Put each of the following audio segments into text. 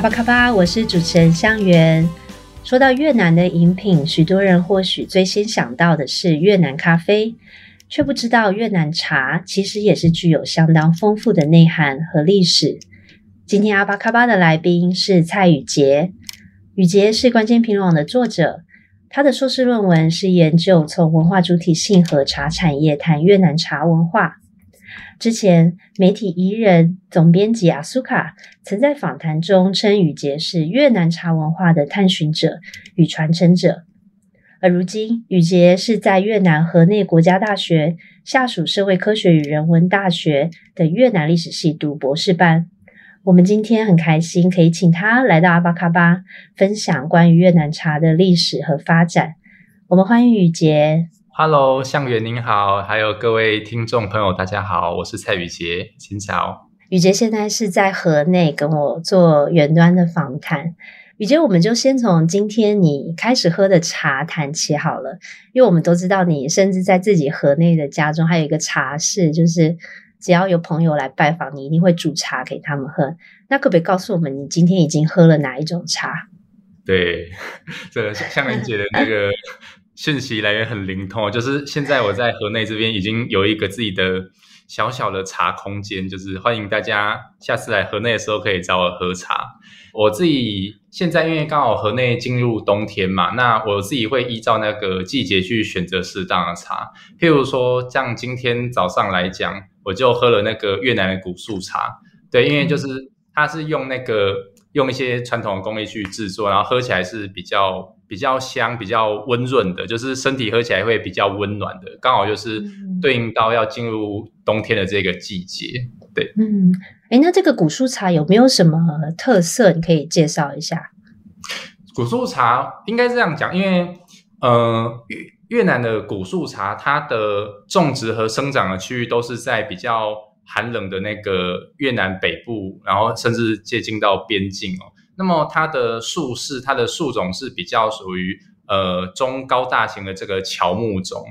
阿巴卡巴，我是主持人香元。说到越南的饮品，许多人或许最先想到的是越南咖啡，却不知道越南茶其实也是具有相当丰富的内涵和历史。今天阿巴卡巴的来宾是蔡宇杰，宇杰是关键评论网的作者，他的硕士论文是研究从文化主体性和茶产业谈越南茶文化。之前，媒体怡人总编辑阿苏卡曾在访谈中称宇婕是越南茶文化的探寻者与传承者，而如今，宇婕是在越南河内国家大学下属社会科学与人文大学的越南历史系读博士班。我们今天很开心可以请他来到阿巴卡巴，分享关于越南茶的历史和发展。我们欢迎宇婕。Hello，向元您好，还有各位听众朋友，大家好，我是蔡宇杰，请早。宇杰现在是在河内跟我做远端的访谈。宇杰，我们就先从今天你开始喝的茶谈起好了，因为我们都知道你甚至在自己河内的家中还有一个茶室，就是只要有朋友来拜访你，一定会煮茶给他们喝。那可不可以告诉我们，你今天已经喝了哪一种茶？对，这个向元姐的那个。信息来源很灵通，就是现在我在河内这边已经有一个自己的小小的茶空间，就是欢迎大家下次来河内的时候可以找我喝茶。我自己现在因为刚好河内进入冬天嘛，那我自己会依照那个季节去选择适当的茶。譬如说，像今天早上来讲，我就喝了那个越南的古树茶，对，因为就是它是用那个用一些传统工艺去制作，然后喝起来是比较。比较香、比较温润的，就是身体喝起来会比较温暖的，刚好就是对应到要进入冬天的这个季节。对，嗯，诶，那这个古树茶有没有什么特色？你可以介绍一下。古树茶应该这样讲，因为呃，越越南的古树茶，它的种植和生长的区域都是在比较寒冷的那个越南北部，然后甚至接近到边境哦。那么它的树是它的树种是比较属于呃中高大型的这个乔木种，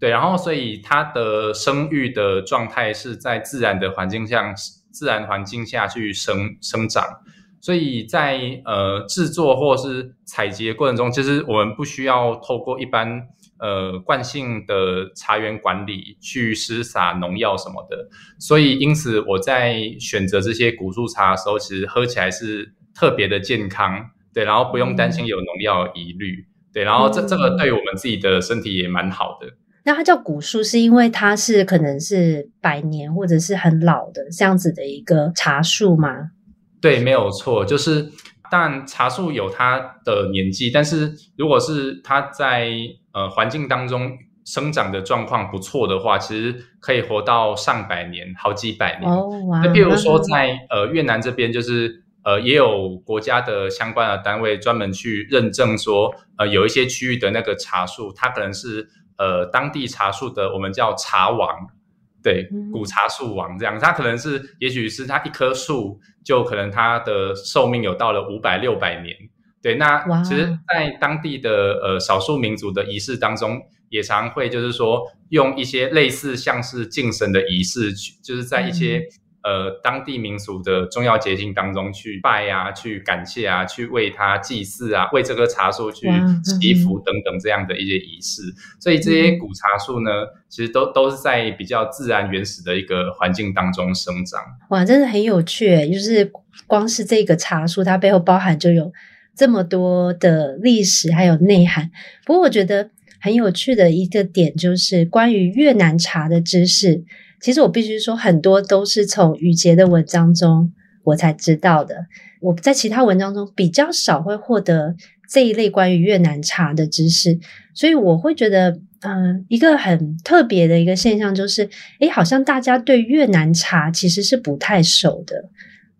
对，然后所以它的生育的状态是在自然的环境下，自然环境下去生生长，所以在呃制作或是采集的过程中，其实我们不需要透过一般呃惯性的茶园管理去施洒农药什么的，所以因此我在选择这些古树茶的时候，其实喝起来是。特别的健康，对，然后不用担心有农药疑虑，嗯、对，然后这这个对我们自己的身体也蛮好的。那它叫古树，是因为它是可能是百年或者是很老的这样子的一个茶树吗？对，没有错，就是当然茶树有它的年纪，但是如果是它在呃环境当中生长的状况不错的话，其实可以活到上百年，好几百年。哦，哇！那譬如说在呃越南这边就是。呃，也有国家的相关的单位专门去认证说，呃，有一些区域的那个茶树，它可能是呃当地茶树的，我们叫茶王，对，古茶树王这样，它可能是，也许是它一棵树就可能它的寿命有到了五百六百年，对，那其实，在当地的呃少数民族的仪式当中，也常会就是说用一些类似像是敬神的仪式，就是在一些。呃，当地民俗的重要节庆当中去拜啊，去感谢啊，去为他祭祀啊，为这棵茶树去祈福等等这样的一些仪式。所以这些古茶树呢，其实都都是在比较自然原始的一个环境当中生长。哇，真的很有趣，就是光是这个茶树，它背后包含就有这么多的历史还有内涵。不过我觉得很有趣的一个点就是关于越南茶的知识。其实我必须说，很多都是从宇婕的文章中我才知道的。我在其他文章中比较少会获得这一类关于越南茶的知识，所以我会觉得，嗯，一个很特别的一个现象就是，诶，好像大家对越南茶其实是不太熟的。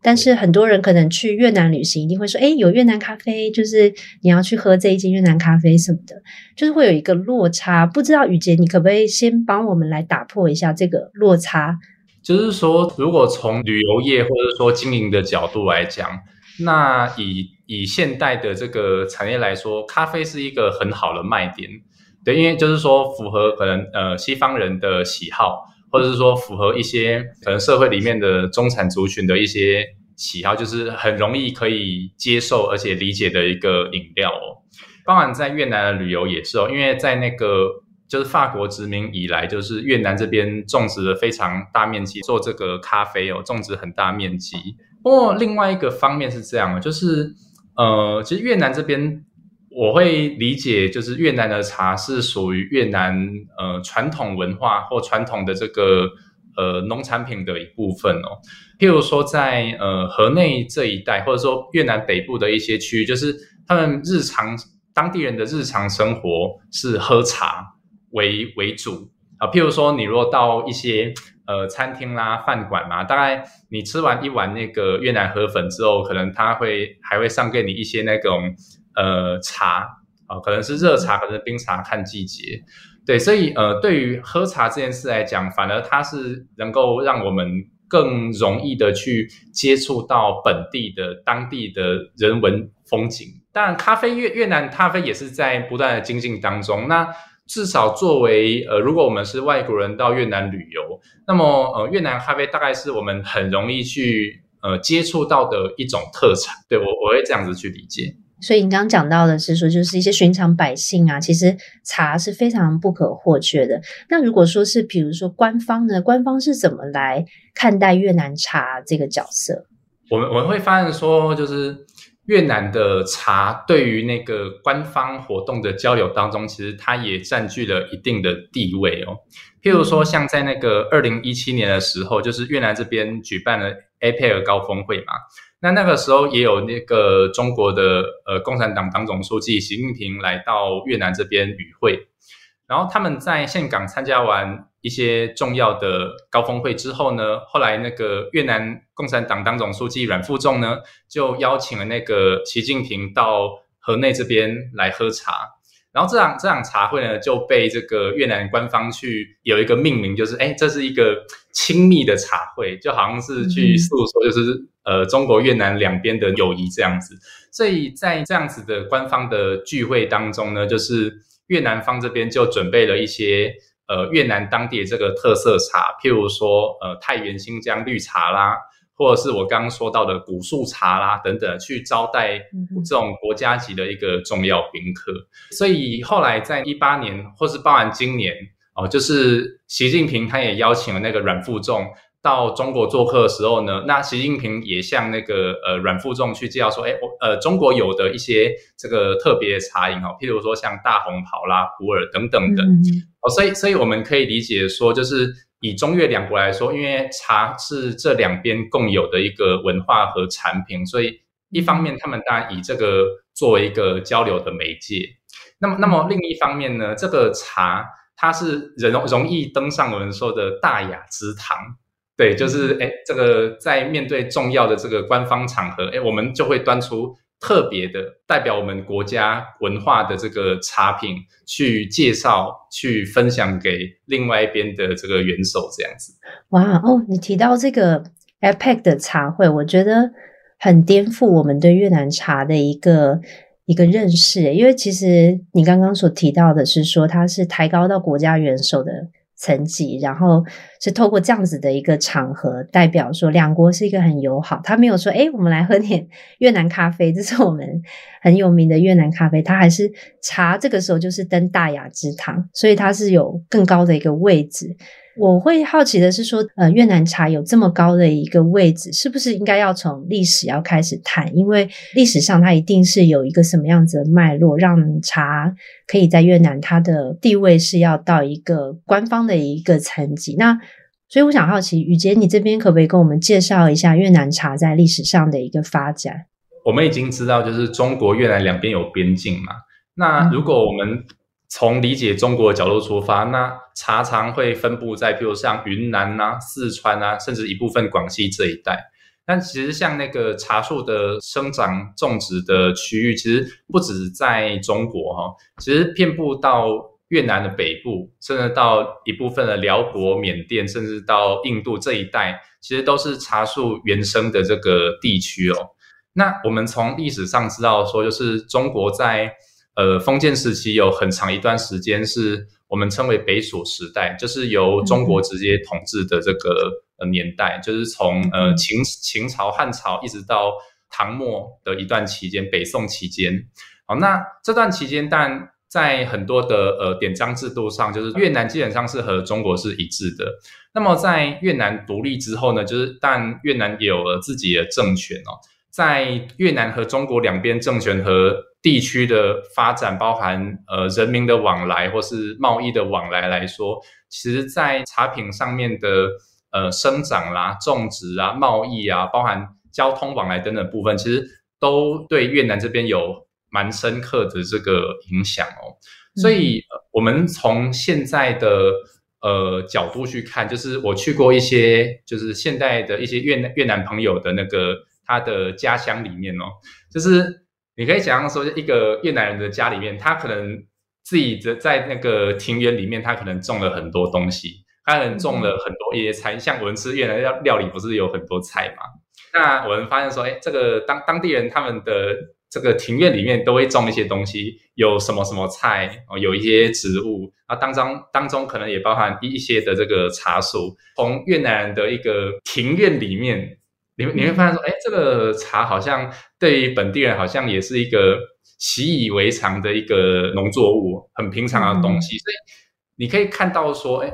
但是很多人可能去越南旅行，一定会说：“诶，有越南咖啡，就是你要去喝这一间越南咖啡什么的，就是会有一个落差。”不知道宇杰，你可不可以先帮我们来打破一下这个落差？就是说，如果从旅游业或者说经营的角度来讲，那以以现代的这个产业来说，咖啡是一个很好的卖点。对，因为就是说符合可能呃西方人的喜好。或者是说符合一些可能社会里面的中产族群的一些喜好，就是很容易可以接受而且理解的一个饮料哦。当然，在越南的旅游也是哦，因为在那个就是法国殖民以来，就是越南这边种植了非常大面积做这个咖啡哦，种植很大面积。不过另外一个方面是这样，就是呃，其实越南这边。我会理解，就是越南的茶是属于越南呃传统文化或传统的这个呃农产品的一部分哦。譬如说在呃河内这一带，或者说越南北部的一些区域，就是他们日常当地人的日常生活是喝茶为为主啊。譬如说，你如果到一些呃餐厅啦、饭馆啦，大概你吃完一碗那个越南河粉之后，可能他会还会上给你一些那种。呃，茶啊、呃，可能是热茶，可能是冰茶，看季节。对，所以呃，对于喝茶这件事来讲，反而它是能够让我们更容易的去接触到本地的当地的人文风景。当然，咖啡越越南咖啡也是在不断的精进当中。那至少作为呃，如果我们是外国人到越南旅游，那么呃，越南咖啡大概是我们很容易去呃接触到的一种特产。对，我我会这样子去理解。所以你刚刚讲到的是说，就是一些寻常百姓啊，其实茶是非常不可或缺的。那如果说是，比如说官方呢，官方是怎么来看待越南茶这个角色？我们我们会发现说，就是越南的茶对于那个官方活动的交流当中，其实它也占据了一定的地位哦。譬如说，像在那个二零一七年的时候，就是越南这边举办了 APEC 高峰会嘛。那那个时候也有那个中国的呃共产党党总书记习近平来到越南这边与会，然后他们在岘港参加完一些重要的高峰会之后呢，后来那个越南共产党党总书记阮富仲呢就邀请了那个习近平到河内这边来喝茶。然后这场这场茶会呢，就被这个越南官方去有一个命名，就是哎，这是一个亲密的茶会，就好像是去诉说，就是呃，中国越南两边的友谊这样子。所以在这样子的官方的聚会当中呢，就是越南方这边就准备了一些呃越南当地的这个特色茶，譬如说呃太原新疆绿茶啦。或者是我刚刚说到的古树茶啦等等，去招待这种国家级的一个重要宾客。所以后来在一八年，或是包含今年哦，就是习近平他也邀请了那个阮富仲到中国做客的时候呢，那习近平也向那个呃阮富仲去介绍说，哎，我呃中国有的一些这个特别的茶饮哦，譬如说像大红袍啦、普洱等等的哦，所以所以我们可以理解说，就是。以中越两国来说，因为茶是这两边共有的一个文化和产品，所以一方面他们当然以这个作为一个交流的媒介。那么，那么另一方面呢，这个茶它是容容易登上我们说的大雅之堂。对，就是哎，这个在面对重要的这个官方场合，哎，我们就会端出。特别的代表我们国家文化的这个茶品，去介绍、去分享给另外一边的这个元首，这样子。哇哦，你提到这个 APEC 的茶会，我觉得很颠覆我们对越南茶的一个一个认识。因为其实你刚刚所提到的是说，它是抬高到国家元首的。层级，然后是透过这样子的一个场合，代表说两国是一个很友好。他没有说，诶，我们来喝点 越南咖啡，这是我们很有名的越南咖啡。他还是茶，这个时候就是登大雅之堂，所以他是有更高的一个位置。我会好奇的是说，呃，越南茶有这么高的一个位置，是不是应该要从历史要开始谈？因为历史上它一定是有一个什么样子的脉络，让茶可以在越南它的地位是要到一个官方的一个层级。那所以我想好奇，雨杰，你这边可不可以跟我们介绍一下越南茶在历史上的一个发展？我们已经知道，就是中国越南两边有边境嘛。那如果我们从理解中国的角度出发，那茶常会分布在，比如像云南啊、四川啊，甚至一部分广西这一带。但其实像那个茶树的生长种植的区域，其实不止在中国哈，其实遍布到越南的北部，甚至到一部分的寮国、缅甸，甚至到印度这一带，其实都是茶树原生的这个地区哦。那我们从历史上知道说，就是中国在呃封建时期有很长一段时间是我们称为北锁时代，就是由中国直接统治的这个呃年代，就是从呃秦秦朝、汉朝一直到唐末的一段期间，北宋期间。好，那这段期间，但在很多的呃典章制度上，就是越南基本上是和中国是一致的。那么在越南独立之后呢，就是但越南也有了自己的政权哦。在越南和中国两边政权和地区的发展，包含呃人民的往来或是贸易的往来来说，其实在茶品上面的呃生长啦、种植啊、贸易啊，包含交通往来等等部分，其实都对越南这边有蛮深刻的这个影响哦。所以，我们从现在的呃角度去看，就是我去过一些，就是现代的一些越南越南朋友的那个。他的家乡里面哦，就是你可以想象说，一个越南人的家里面，他可能自己的在那个庭园里面，他可能种了很多东西，他可能种了很多椰菜。像我们吃越南料料理，不是有很多菜嘛？那我们发现说，哎，这个当当地人他们的这个庭院里面都会种一些东西，有什么什么菜哦，有一些植物啊，当中当中可能也包含一一些的这个茶树。从越南人的一个庭院里面。你你会发现说，哎，这个茶好像对于本地人好像也是一个习以为常的一个农作物，很平常的东西。所以你可以看到说，哎，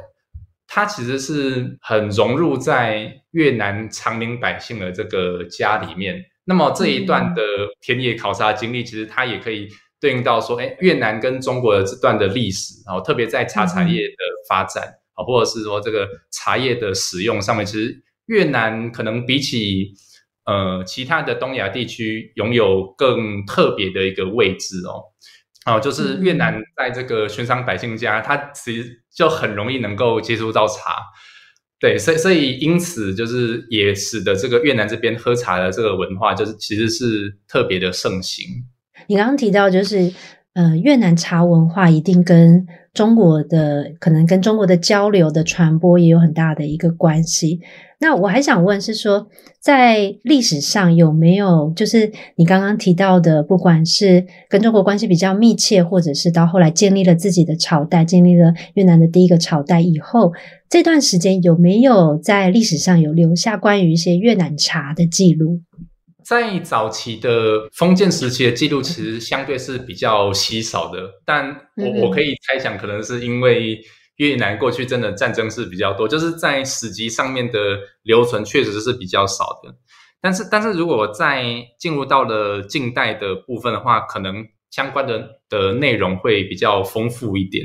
它其实是很融入在越南长民百姓的这个家里面。那么这一段的田野考察经历，其实它也可以对应到说，哎，越南跟中国的这段的历史，然后特别在茶产业的发展啊，或者是说这个茶叶的使用上面，其实。越南可能比起呃其他的东亚地区，拥有更特别的一个位置哦，哦，就是越南在这个寻常百姓家，它其实就很容易能够接触到茶，对，所以所以因此就是也使得这个越南这边喝茶的这个文化，就是其实是特别的盛行。你刚刚提到就是。呃，越南茶文化一定跟中国的可能跟中国的交流的传播也有很大的一个关系。那我还想问是说，在历史上有没有就是你刚刚提到的，不管是跟中国关系比较密切，或者是到后来建立了自己的朝代，建立了越南的第一个朝代以后，这段时间有没有在历史上有留下关于一些越南茶的记录？在早期的封建时期的记录，其实相对是比较稀少的。但我我可以猜想，可能是因为越南过去真的战争是比较多，就是在史籍上面的留存确实是比较少的。但是，但是如果在进入到了近代的部分的话，可能相关的的内容会比较丰富一点。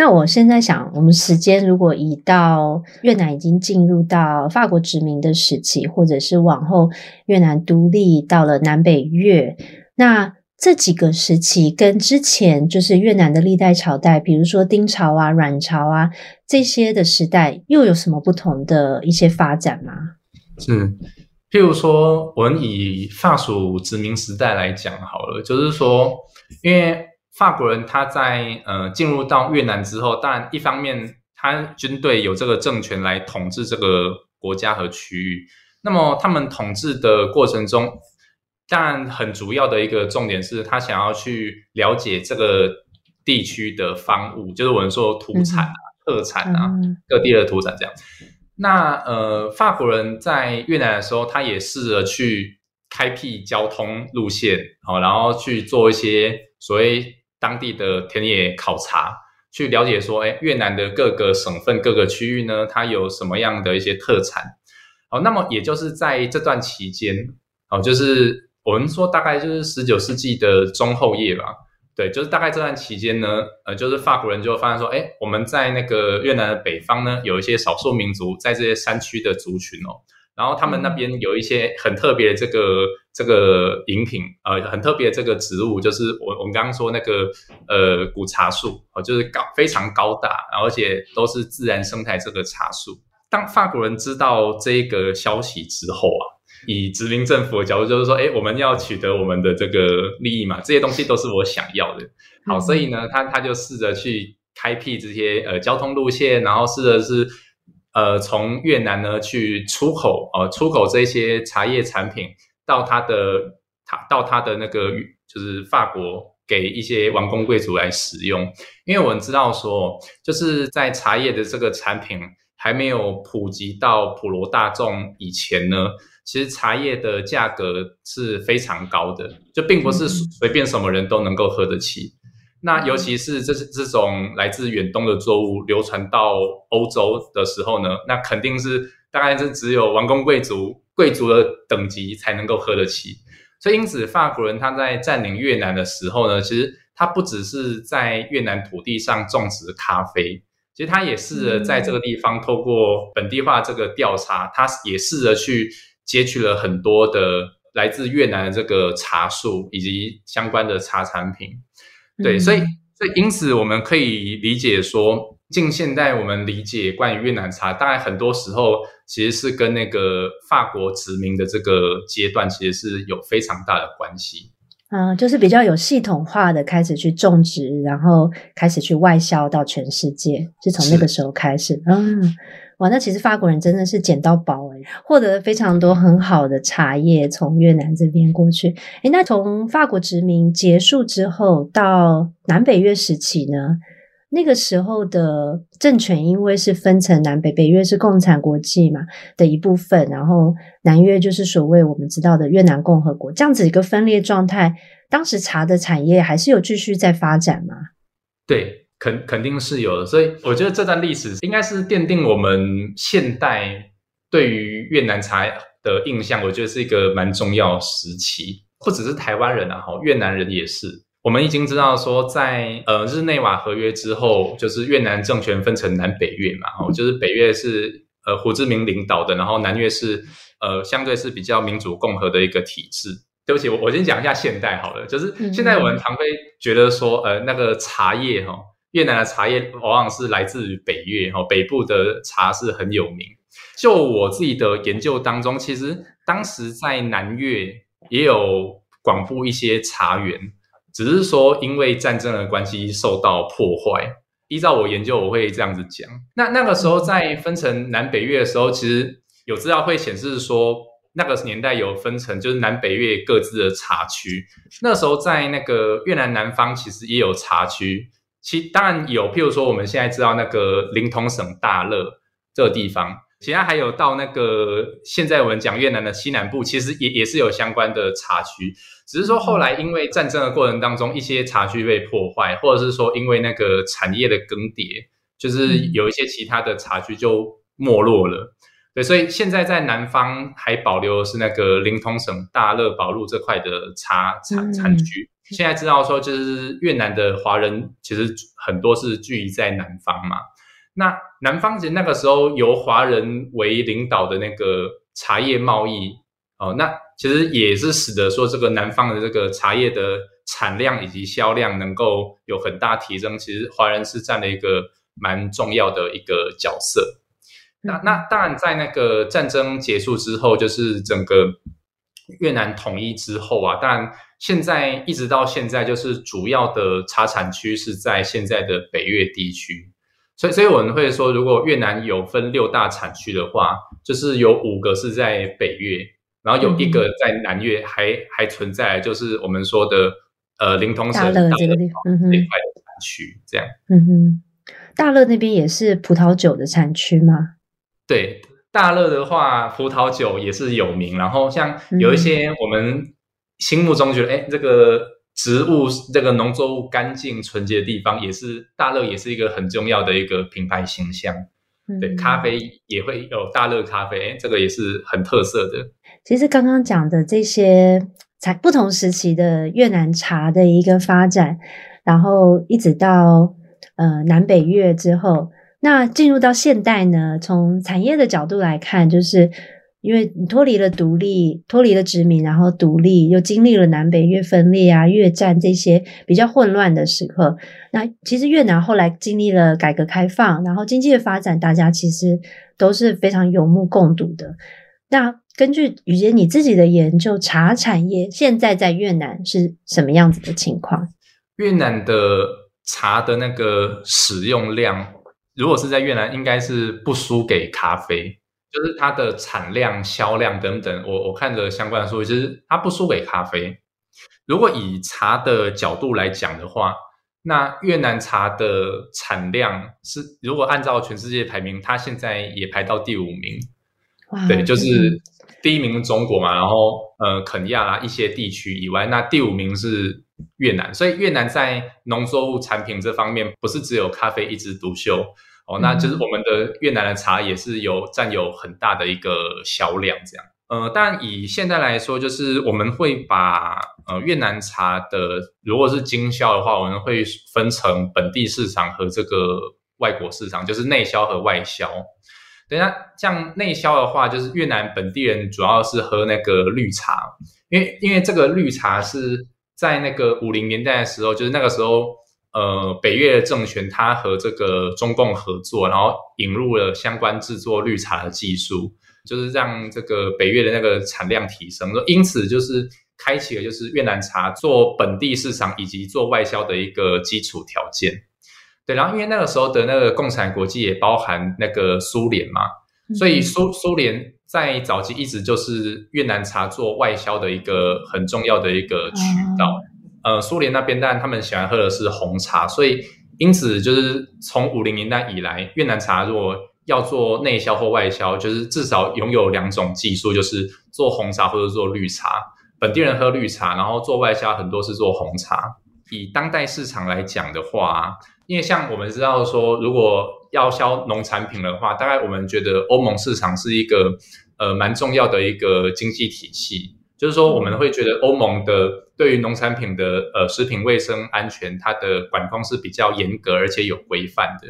那我现在想，我们时间如果移到越南已经进入到法国殖民的时期，或者是往后越南独立到了南北越，那这几个时期跟之前就是越南的历代朝代，比如说丁朝啊、阮朝啊这些的时代，又有什么不同的一些发展吗？是，譬如说，我们以法属殖民时代来讲好了，就是说，因为。法国人他在呃进入到越南之后，当然一方面他军队有这个政权来统治这个国家和区域，那么他们统治的过程中，当然很主要的一个重点是他想要去了解这个地区的方物，就是我们说土产啊、特产啊，各地的土产这样。那呃，法国人在越南的时候，他也试着去开辟交通路线，好，然后去做一些所谓。当地的田野考察，去了解说，哎，越南的各个省份、各个区域呢，它有什么样的一些特产？哦，那么也就是在这段期间，哦，就是我们说大概就是十九世纪的中后叶吧，对，就是大概这段期间呢，呃，就是法国人就发现说，哎，我们在那个越南的北方呢，有一些少数民族在这些山区的族群哦，然后他们那边有一些很特别的这个这个饮品，呃，很特别的这个植物，就是我我们刚刚说那个呃古茶树，哦，就是高非常高大，而且都是自然生态这个茶树。当法国人知道这个消息之后啊，以殖民政府的角度，就是说，哎，我们要取得我们的这个利益嘛，这些东西都是我想要的。好，所以呢，他他就试着去开辟这些呃交通路线，然后试着是。呃，从越南呢去出口，呃，出口这些茶叶产品到他的，他到他的那个就是法国，给一些王公贵族来使用。因为我们知道说，就是在茶叶的这个产品还没有普及到普罗大众以前呢，其实茶叶的价格是非常高的，就并不是随便什么人都能够喝得起。那尤其是这是这种来自远东的作物流传到欧洲的时候呢，那肯定是大概是只有王公贵族贵族的等级才能够喝得起。所以因此，法国人他在占领越南的时候呢，其实他不只是在越南土地上种植咖啡，其实他也试着在这个地方透过本地化这个调查，他也试着去截取了很多的来自越南的这个茶树以及相关的茶产品。对，所以，所以因此我们可以理解说，近现代我们理解关于越南茶，大概很多时候其实是跟那个法国殖民的这个阶段其实是有非常大的关系。嗯，就是比较有系统化的开始去种植，然后开始去外销到全世界，是从那个时候开始。嗯。哇，那其实法国人真的是捡到宝诶，获得了非常多很好的茶叶从越南这边过去。诶，那从法国殖民结束之后到南北越时期呢？那个时候的政权因为是分成南北，北越是共产国际嘛的一部分，然后南越就是所谓我们知道的越南共和国，这样子一个分裂状态。当时茶的产业还是有继续在发展吗？对。肯肯定是有的，所以我觉得这段历史应该是奠定我们现代对于越南茶的印象。我觉得是一个蛮重要的时期，不只是台湾人啊，哈，越南人也是。我们已经知道说在，在呃日内瓦合约之后，就是越南政权分成南北越嘛，哦，就是北越是呃胡志明领导的，然后南越是呃相对是比较民主共和的一个体制。对不起，我我先讲一下现代好了，就是现在我们常会觉得说，呃，那个茶叶哈。越南的茶叶往往是来自于北越，哈，北部的茶是很有名。就我自己的研究当中，其实当时在南越也有广布一些茶园，只是说因为战争的关系受到破坏。依照我研究，我会这样子讲。那那个时候在分成南北越的时候，其实有资料会显示说，那个年代有分成就是南北越各自的茶区。那时候在那个越南南方，其实也有茶区。其当然有，譬如说我们现在知道那个临潼省大乐这个地方，其他还有到那个现在我们讲越南的西南部，其实也也是有相关的茶区，只是说后来因为战争的过程当中，一些茶区被破坏，或者是说因为那个产业的更迭，就是有一些其他的茶区就没落了。对，所以现在在南方还保留的是那个临通省大乐宝路这块的茶产产区。现在知道说，就是越南的华人其实很多是聚集在南方嘛。那南方其实那个时候由华人为领导的那个茶叶贸易哦，那其实也是使得说这个南方的这个茶叶的产量以及销量能够有很大提升。其实华人是占了一个蛮重要的一个角色。那那当然在那个战争结束之后，就是整个越南统一之后啊，当然。现在一直到现在，就是主要的茶产区是在现在的北越地区，所以所以我们会说，如果越南有分六大产区的话，就是有五个是在北越，然后有一个在南越还、嗯、还存在，就是我们说的呃临通省大乐这个地方这块的产区，这样。嗯哼，大乐那边也是葡萄酒的产区吗？对，大乐的话，葡萄酒也是有名，然后像有一些我们、嗯。心目中觉得，哎，这个植物、这个农作物干净纯洁的地方，也是大乐，也是一个很重要的一个品牌形象。嗯、对，咖啡也会有大乐咖啡，这个也是很特色的。其实刚刚讲的这些茶，不同时期的越南茶的一个发展，然后一直到呃南北越之后，那进入到现代呢，从产业的角度来看，就是。因为你脱离了独立，脱离了殖民，然后独立，又经历了南北越分裂啊、越战这些比较混乱的时刻。那其实越南后来经历了改革开放，然后经济的发展，大家其实都是非常有目共睹的。那根据雨杰你自己的研究，茶产业现在在越南是什么样子的情况？越南的茶的那个使用量，如果是在越南，应该是不输给咖啡。就是它的产量、销量等等，我我看着相关的数据，其实它不输给咖啡。如果以茶的角度来讲的话，那越南茶的产量是，如果按照全世界排名，它现在也排到第五名。哇对，就是第一名中国嘛，然后呃肯亚啦一些地区以外，那第五名是越南。所以越南在农作物产品这方面，不是只有咖啡一枝独秀。哦，那就是我们的越南的茶也是有占有很大的一个销量，这样。呃，但以现在来说，就是我们会把呃越南茶的，如果是经销的话，我们会分成本地市场和这个外国市场，就是内销和外销。等下，像内销的话，就是越南本地人主要是喝那个绿茶，因为因为这个绿茶是在那个五零年代的时候，就是那个时候。呃，北越政权它和这个中共合作，然后引入了相关制作绿茶的技术，就是让这个北越的那个产量提升，因此就是开启了就是越南茶做本地市场以及做外销的一个基础条件。对，然后因为那个时候的那个共产国际也包含那个苏联嘛，所以苏苏联在早期一直就是越南茶做外销的一个很重要的一个渠道。呃，苏联那边，但他们喜欢喝的是红茶，所以因此就是从五零年代以来，越南茶如果要做内销或外销，就是至少拥有两种技术，就是做红茶或者做绿茶。本地人喝绿茶，然后做外销很多是做红茶。以当代市场来讲的话，因为像我们知道说，如果要销农产品的话，大概我们觉得欧盟市场是一个呃蛮重要的一个经济体系。就是说，我们会觉得欧盟的对于农产品的呃食品卫生安全，它的管控是比较严格而且有规范的。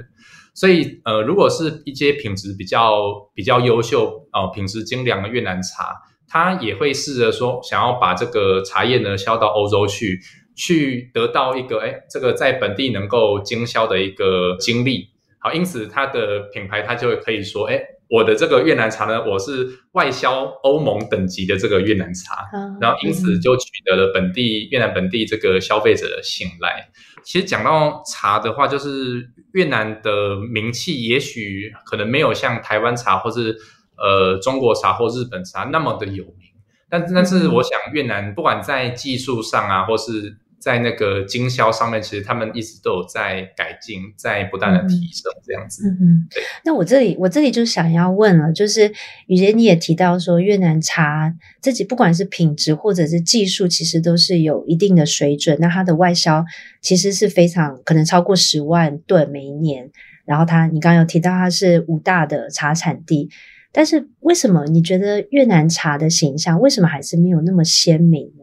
所以呃，如果是一些品质比较比较优秀哦、品质精良的越南茶，它也会试着说想要把这个茶叶呢销到欧洲去，去得到一个哎这个在本地能够经销的一个经历。好，因此它的品牌它就可以说哎。我的这个越南茶呢，我是外销欧盟等级的这个越南茶，嗯、然后因此就取得了本地越南本地这个消费者的信赖。其实讲到茶的话，就是越南的名气也许可能没有像台湾茶或是呃中国茶或日本茶那么的有名，但但是我想越南不管在技术上啊，或是在那个经销上面，其实他们一直都有在改进，在不断的提升这样子。嗯嗯，对。那我这里我这里就想要问了，就是雨杰你也提到说，越南茶自己不管是品质或者是技术，其实都是有一定的水准。那它的外销其实是非常可能超过十万吨每一年。然后它，你刚刚有提到它是五大的茶产地，但是为什么你觉得越南茶的形象为什么还是没有那么鲜明呢？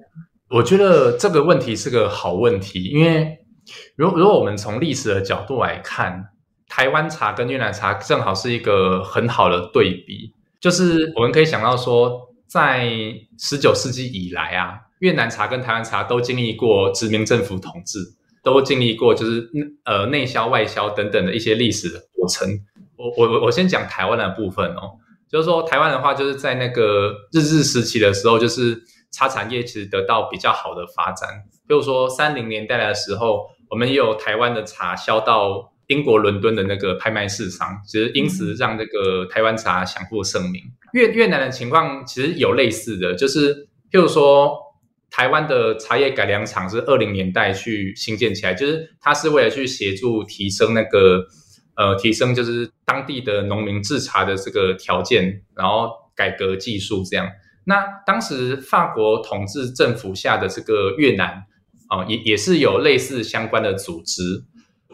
我觉得这个问题是个好问题，因为如果如果我们从历史的角度来看，台湾茶跟越南茶正好是一个很好的对比。就是我们可以想到说，在十九世纪以来啊，越南茶跟台湾茶都经历过殖民政府统治，都经历过就是呃内销外销等等的一些历史的过程。我我我先讲台湾的部分哦，就是说台湾的话，就是在那个日治时期的时候，就是。茶产业其实得到比较好的发展，比如说三零年代的时候，我们也有台湾的茶销到英国伦敦的那个拍卖市场，其实因此让这个台湾茶享负盛名。越越南的情况其实有类似的，就是譬如说台湾的茶叶改良厂是二零年代去兴建起来，就是它是为了去协助提升那个呃提升就是当地的农民制茶的这个条件，然后改革技术这样。那当时法国统治政府下的这个越南啊，也也是有类似相关的组织。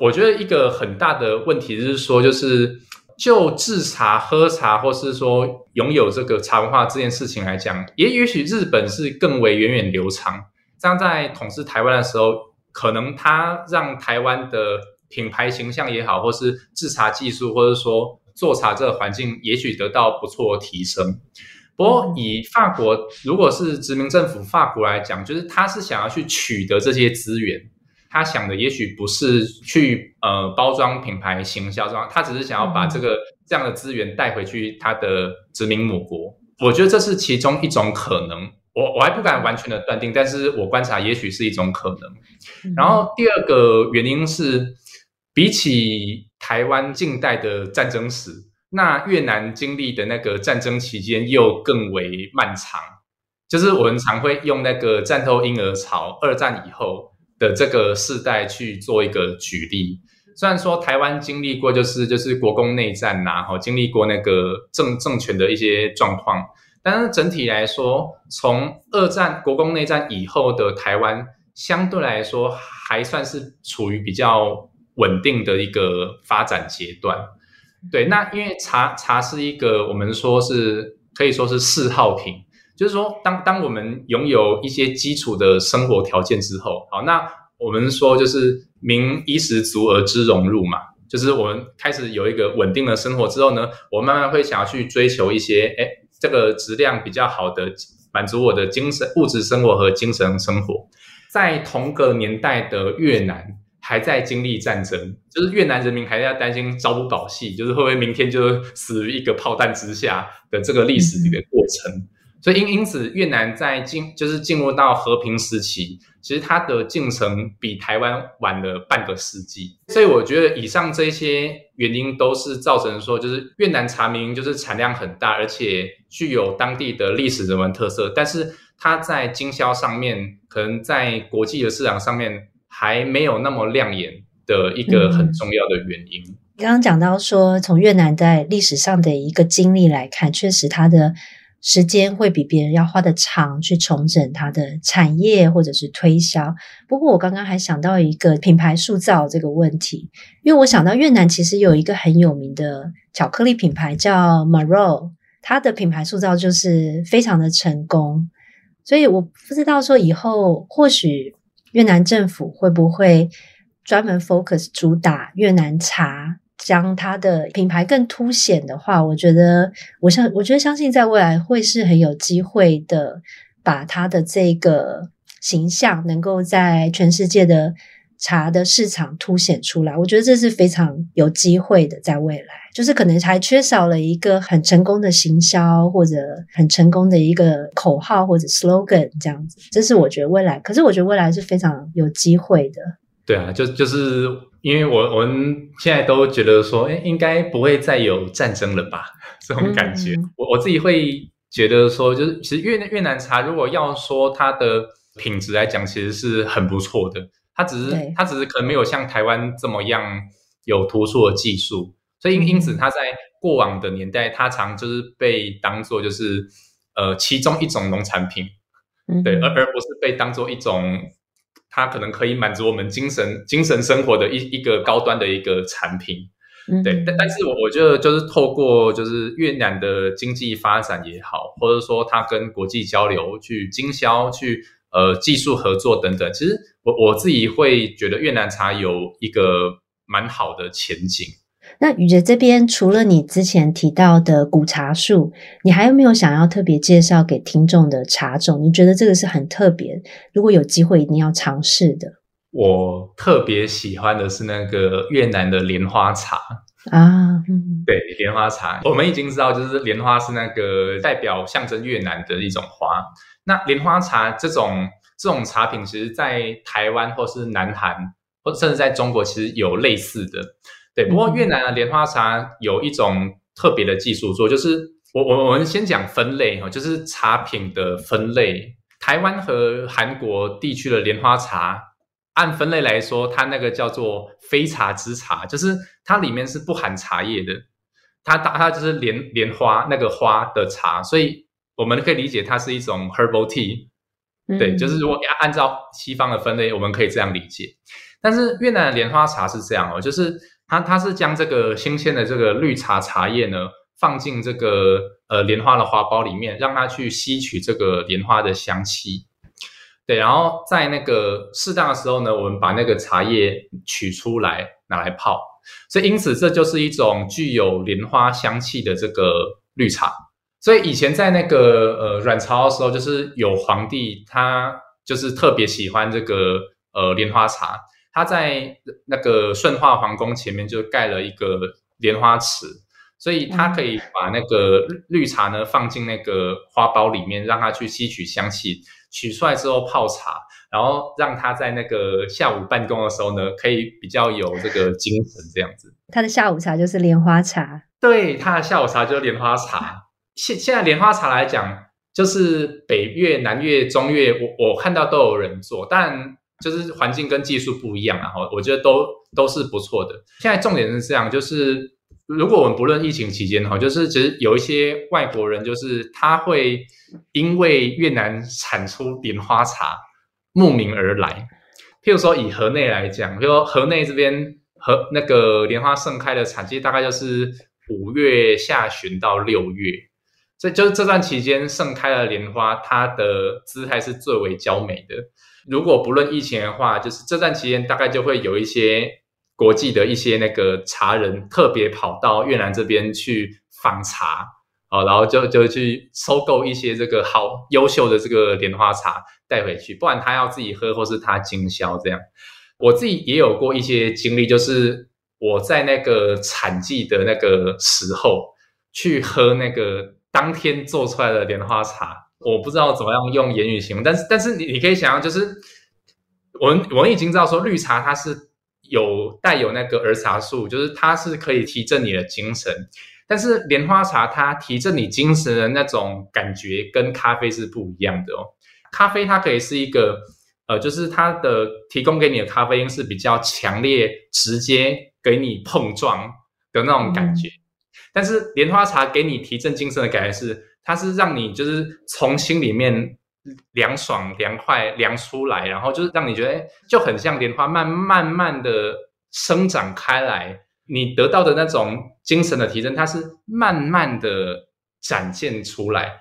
我觉得一个很大的问题就是说，就是就制茶、喝茶，或是说拥有这个茶文化这件事情来讲，也也许日本是更为源远流长。这样在统治台湾的时候，可能它让台湾的品牌形象也好，或是制茶技术，或者说做茶这个环境，也许得到不错的提升。不过以法国如果是殖民政府法国来讲，就是他是想要去取得这些资源，他想的也许不是去呃包装品牌行销，他只是想要把这个这样的资源带回去他的殖民母国。我觉得这是其中一种可能。我我还不敢完全的断定，但是我观察也许是一种可能。然后第二个原因是，比起台湾近代的战争史，那越南经历的那个战争期间又更为漫长。就是我们常会用那个战后婴儿潮、二战以后的这个世代去做一个举例。虽然说台湾经历过就是就是国共内战呐、啊，哈，经历过那个政政权的一些状况。但是整体来说，从二战国共内战以后的台湾，相对来说还算是处于比较稳定的一个发展阶段。对，那因为茶茶是一个我们说是可以说是嗜好品，就是说当当我们拥有一些基础的生活条件之后，好，那我们说就是民衣食足而知荣辱嘛，就是我们开始有一个稳定的生活之后呢，我慢慢会想要去追求一些，诶这个质量比较好的，满足我的精神物质生活和精神生活。在同个年代的越南还在经历战争，就是越南人民还在担心朝不保夕，就是会不会明天就死于一个炮弹之下的这个历史的过程。所以因因此，越南在进就是进入到和平时期，其实它的进程比台湾晚了半个世纪。所以我觉得以上这些原因都是造成说，就是越南茶明就是产量很大，而且具有当地的历史人文特色，但是它在经销上面，可能在国际的市场上面还没有那么亮眼的一个很重要的原因。嗯，刚刚讲到说，从越南在历史上的一个经历来看，确实它的。时间会比别人要花得长，去重整它的产业或者是推销。不过我刚刚还想到一个品牌塑造这个问题，因为我想到越南其实有一个很有名的巧克力品牌叫 Marrow，它的品牌塑造就是非常的成功。所以我不知道说以后或许越南政府会不会专门 focus 主打越南茶。将它的品牌更凸显的话，我觉得，我相，我觉得相信在未来会是很有机会的，把它的这个形象能够在全世界的茶的市场凸显出来。我觉得这是非常有机会的，在未来，就是可能还缺少了一个很成功的行销或者很成功的一个口号或者 slogan 这样子。这是我觉得未来，可是我觉得未来是非常有机会的。对啊，就就是。因为我我们现在都觉得说，哎，应该不会再有战争了吧？这种感觉，嗯、我我自己会觉得说，就是其实越越南茶，如果要说它的品质来讲，其实是很不错的。它只是对。它只是可能没有像台湾这么样有突出的技术，所以因因此它在过往的年代，它常就是被当做就是呃其中一种农产品，嗯、对，而而不是被当做一种。它可能可以满足我们精神精神生活的一一个高端的一个产品，嗯、对，但但是我我觉得就是透过就是越南的经济发展也好，或者说它跟国际交流去经销去呃技术合作等等，其实我我自己会觉得越南茶有一个蛮好的前景。那宇哲这边除了你之前提到的古茶树，你还有没有想要特别介绍给听众的茶种？你觉得这个是很特别，如果有机会一定要尝试的。我特别喜欢的是那个越南的莲花茶啊，嗯、对，莲花茶，我们已经知道，就是莲花是那个代表象征越南的一种花。那莲花茶这种这种茶品，其实，在台湾或是南韩，或甚至在中国，其实有类似的。对，不过越南的莲花茶有一种特别的技术做，就是我我我们先讲分类哈，就是茶品的分类。台湾和韩国地区的莲花茶，按分类来说，它那个叫做非茶之茶，就是它里面是不含茶叶的，它它它就是莲莲花那个花的茶，所以我们可以理解它是一种 herbal tea。对，就是如果按照西方的分类，我们可以这样理解。但是越南的莲花茶是这样哦，就是。它它是将这个新鲜的这个绿茶茶叶呢，放进这个呃莲花的花苞里面，让它去吸取这个莲花的香气。对，然后在那个适当的时候呢，我们把那个茶叶取出来拿来泡。所以因此这就是一种具有莲花香气的这个绿茶。所以以前在那个呃阮朝的时候，就是有皇帝他就是特别喜欢这个呃莲花茶，他在那个顺化皇宫前面就盖了一个莲花池，所以他可以把那个绿茶呢放进那个花苞里面，让它去吸取香气，取出来之后泡茶，然后让他在那个下午办公的时候呢，可以比较有这个精神这样子。他的下午茶就是莲花茶，对，他的下午茶就是莲花茶。现现在莲花茶来讲，就是北越、南越、中越，我我看到都有人做，但就是环境跟技术不一样啊。我觉得都都是不错的。现在重点是这样，就是如果我们不论疫情期间哈，就是其实有一些外国人，就是他会因为越南产出莲花茶慕名而来。譬如说以河内来讲，譬如说河内这边和那个莲花盛开的产季大概就是五月下旬到六月。所以就是这段期间盛开的莲花，它的姿态是最为娇美的。如果不论疫情的话，就是这段期间大概就会有一些国际的一些那个茶人特别跑到越南这边去访茶，哦，然后就就去收购一些这个好优秀的这个莲花茶带回去，不管他要自己喝或是他经销这样。我自己也有过一些经历，就是我在那个产季的那个时候去喝那个。当天做出来的莲花茶，我不知道怎么样用言语形容，但是但是你你可以想象，就是我们我们已经知道说绿茶它是有带有那个儿茶素，就是它是可以提振你的精神，但是莲花茶它提振你精神的那种感觉跟咖啡是不一样的哦。咖啡它可以是一个呃，就是它的提供给你的咖啡因是比较强烈、直接给你碰撞的那种感觉。嗯但是莲花茶给你提振精神的感觉是，它是让你就是从心里面凉爽、凉快、凉出来，然后就是让你觉得，就很像莲花慢慢慢的生长开来，你得到的那种精神的提升，它是慢慢的展现出来，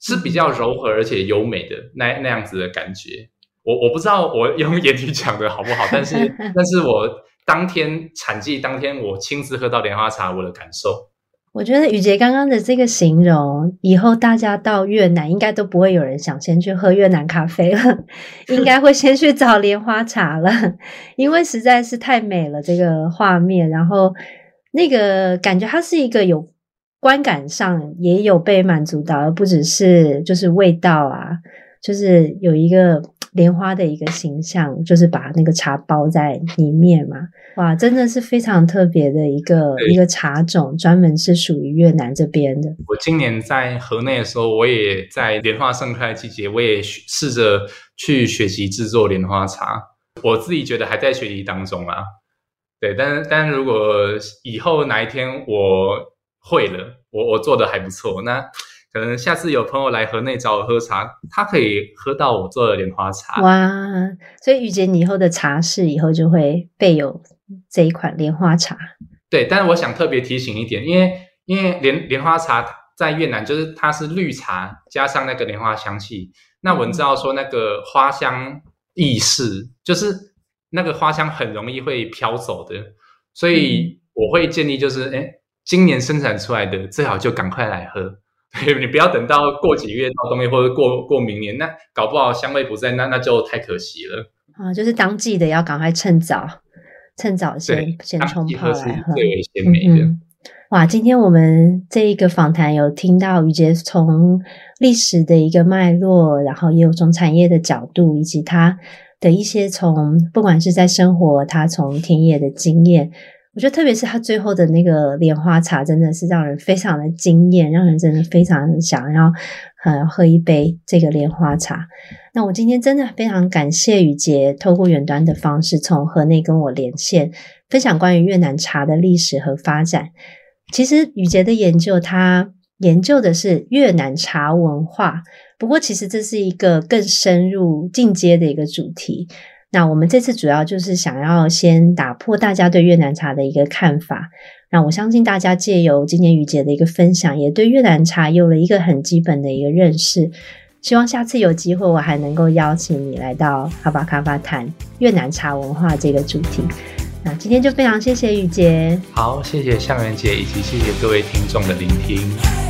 是比较柔和而且优美的那那样子的感觉。我我不知道我用言语讲的好不好，但是但是我当天产季当天我亲自喝到莲花茶，我的感受。我觉得语婕刚刚的这个形容，以后大家到越南应该都不会有人想先去喝越南咖啡了，应该会先去找莲花茶了，因为实在是太美了这个画面，然后那个感觉它是一个有观感上也有被满足到，而不只是就是味道啊，就是有一个。莲花的一个形象，就是把那个茶包在里面嘛，哇，真的是非常特别的一个一个茶种，专门是属于越南这边的。我今年在河内的时候，我也在莲花盛开的季节，我也试着去学习制作莲花茶。我自己觉得还在学习当中啊，对，但是但是如果以后哪一天我会了，我我做的还不错，那。可能下次有朋友来河内找我喝茶，他可以喝到我做的莲花茶。哇！所以语婕，你以后的茶室以后就会备有这一款莲花茶。对，但是我想特别提醒一点，因为因为莲莲花茶在越南就是它是绿茶加上那个莲花香气。那我们知道说那个花香易逝，就是那个花香很容易会飘走的，所以我会建议就是，哎，今年生产出来的最好就赶快来喝。你不要等到过几个月到冬天，或者过过明年，那搞不好香味不在，那那就太可惜了。啊，就是当季的要赶快趁早，趁早先先冲泡来喝，最为鲜美的。嗯。哇，今天我们这一个访谈有听到语婕从历史的一个脉络，然后也有从产业的角度，以及他的一些从不管是在生活，他从田野的经验。我觉得特别是他最后的那个莲花茶，真的是让人非常的惊艳，让人真的非常想要呃喝一杯这个莲花茶。那我今天真的非常感谢语婕透过远端的方式从河内跟我连线，分享关于越南茶的历史和发展。其实语婕的研究，他研究的是越南茶文化，不过其实这是一个更深入进阶的一个主题。那我们这次主要就是想要先打破大家对越南茶的一个看法。那我相信大家借由今天雨姐的一个分享，也对越南茶有了一个很基本的一个认识。希望下次有机会，我还能够邀请你来到哈巴卡巴谈越南茶文化这个主题。那今天就非常谢谢雨姐，好，谢谢向元姐，以及谢谢各位听众的聆听。